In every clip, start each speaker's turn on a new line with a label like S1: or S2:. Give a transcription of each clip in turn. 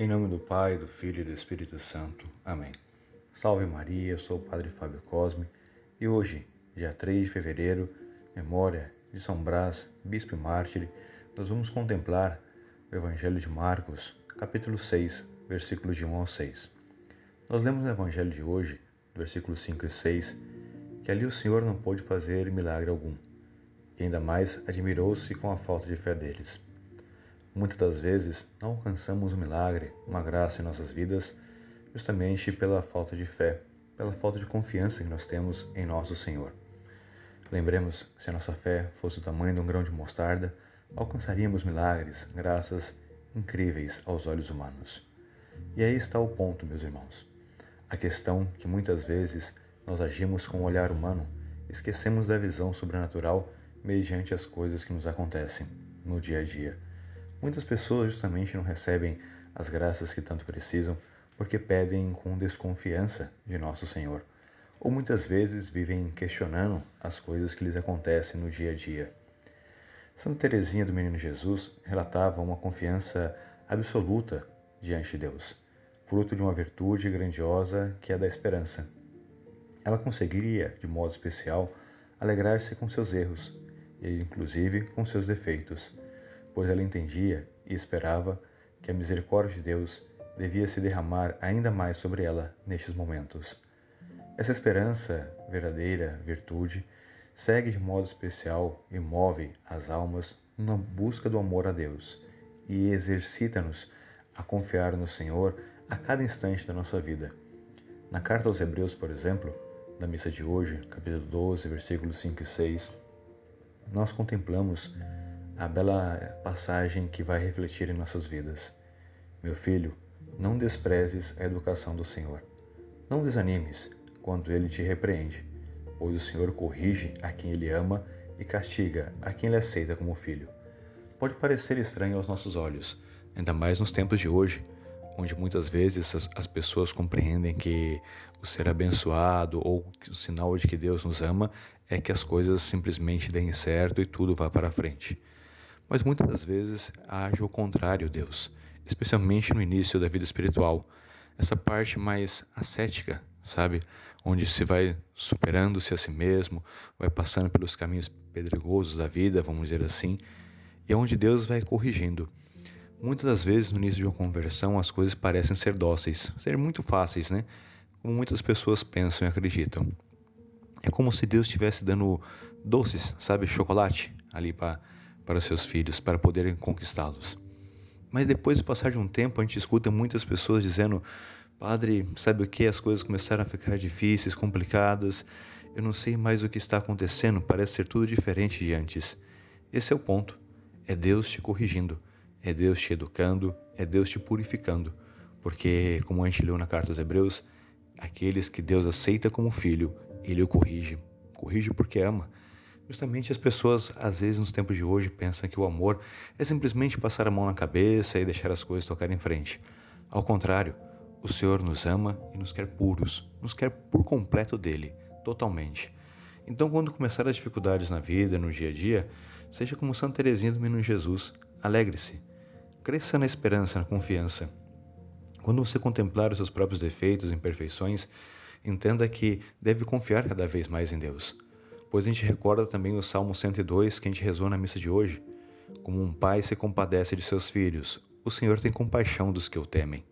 S1: Em nome do Pai, do Filho e do Espírito Santo. Amém. Salve Maria, sou o Padre Fábio Cosme e hoje, dia 3 de fevereiro, memória de São Brás, bispo e mártir, nós vamos contemplar o Evangelho de Marcos, capítulo 6, versículos de 1 ao 6. Nós lemos no Evangelho de hoje, versículos 5 e 6, que ali o Senhor não pôde fazer milagre algum, e ainda mais admirou-se com a falta de fé deles. Muitas das vezes não alcançamos um milagre, uma graça em nossas vidas, justamente pela falta de fé, pela falta de confiança que nós temos em nosso Senhor. Lembremos se a nossa fé fosse o tamanho de um grão de mostarda, alcançaríamos milagres, graças incríveis aos olhos humanos. E aí está o ponto, meus irmãos. A questão que muitas vezes nós agimos com o olhar humano, esquecemos da visão sobrenatural mediante as coisas que nos acontecem no dia a dia Muitas pessoas justamente não recebem as graças que tanto precisam porque pedem com desconfiança de Nosso Senhor, ou muitas vezes vivem questionando as coisas que lhes acontecem no dia a dia. Santa Teresinha do Menino Jesus relatava uma confiança absoluta diante de Deus, fruto de uma virtude grandiosa que é da esperança. Ela conseguiria, de modo especial, alegrar-se com seus erros, e inclusive com seus defeitos pois ela entendia e esperava que a misericórdia de Deus devia se derramar ainda mais sobre ela nestes momentos. Essa esperança, verdadeira virtude, segue de modo especial e move as almas na busca do amor a Deus e exercita-nos a confiar no Senhor a cada instante da nossa vida. Na carta aos Hebreus, por exemplo, na missa de hoje, capítulo 12, versículos 5 e 6, nós contemplamos a bela passagem que vai refletir em nossas vidas. Meu filho, não desprezes a educação do Senhor. Não desanimes quando ele te repreende, pois o Senhor corrige a quem ele ama e castiga a quem ele aceita como filho. Pode parecer estranho aos nossos olhos, ainda mais nos tempos de hoje, onde muitas vezes as, pessoas compreendem que o ser abençoado ou o sinal de que Deus nos ama é que as coisas simplesmente deem certo e tudo vá para frente. Mas muitas das vezes age o contrário, Deus, especialmente no início da vida espiritual. Essa parte mais ascética, sabe? Onde se vai superando-se a si mesmo, vai passando pelos caminhos pedregosos da vida, vamos dizer assim, e é onde Deus vai corrigindo. Muitas das vezes, no início de uma conversão, as coisas parecem ser dóceis, ser muito fáceis, né? Como muitas pessoas pensam e acreditam. É como se Deus estivesse dando doces, sabe, chocolate ali para para seus filhos, para poderem conquistá-los. Mas depois de passar de um tempo, a gente escuta muitas pessoas dizendo: Padre, sabe o que? As coisas começaram a ficar difíceis, complicadas. Eu não sei mais o que está acontecendo, parece ser tudo diferente de antes. Esse é o ponto. É Deus te corrigindo, é Deus te educando, é Deus te purificando. Porque, como a gente leu na carta aos Hebreus, aqueles que Deus aceita como filho, ele o corrige. Corrige porque ama. Justamente as pessoas, às vezes, nos tempos de hoje, pensam que o amor é simplesmente passar a mão na cabeça e deixar as coisas tocarem em frente. Ao contrário, o Senhor nos ama e nos quer puros, nos quer por completo dele, totalmente. Então, quando começar as dificuldades na vida, no dia a dia, seja como Santa Teresinha do Menino Jesus, alegre-se. Cresça na esperança, na confiança. Quando você contemplar os seus próprios defeitos imperfeições, entenda que deve confiar cada vez mais em Deus pois a gente recorda também o Salmo 102 que a gente rezou na missa de hoje. Como um pai se compadece de seus filhos, o Senhor tem compaixão dos que o temem,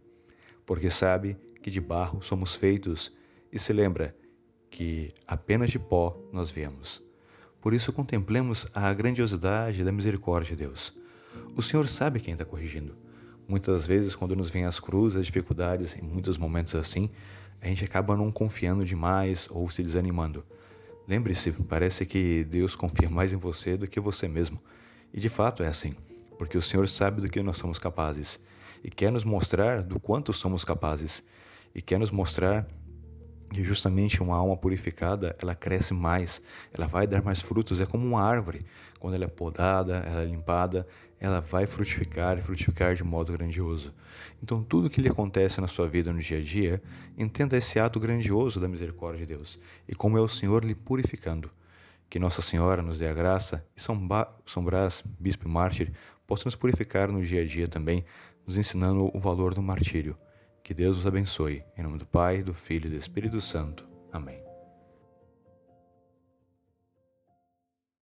S1: porque sabe que de barro somos feitos e se lembra que apenas de pó nós viemos. Por isso contemplemos a grandiosidade da misericórdia de Deus. O Senhor sabe quem está corrigindo. Muitas vezes, quando nos vêm as cruzes, as dificuldades, em muitos momentos assim, a gente acaba não confiando demais ou se desanimando. Lembre-se, parece que Deus confia mais em você do que você mesmo. E de fato é assim, porque o Senhor sabe do que nós somos capazes e quer nos mostrar do quanto somos capazes e quer nos mostrar que justamente uma alma purificada, ela cresce mais, ela vai dar mais frutos, é como uma árvore, quando ela é podada, ela é limpada, ela vai frutificar e frutificar de modo grandioso. Então, tudo que lhe acontece na sua vida no dia a dia, entenda esse ato grandioso da misericórdia de Deus e como é o Senhor lhe purificando. Que Nossa Senhora nos dê a graça e São, ba São Brás, bispo e mártir, possa nos purificar no dia a dia também, nos ensinando o valor do martírio. Que Deus os abençoe. Em nome do Pai, do Filho e do Espírito Santo. Amém.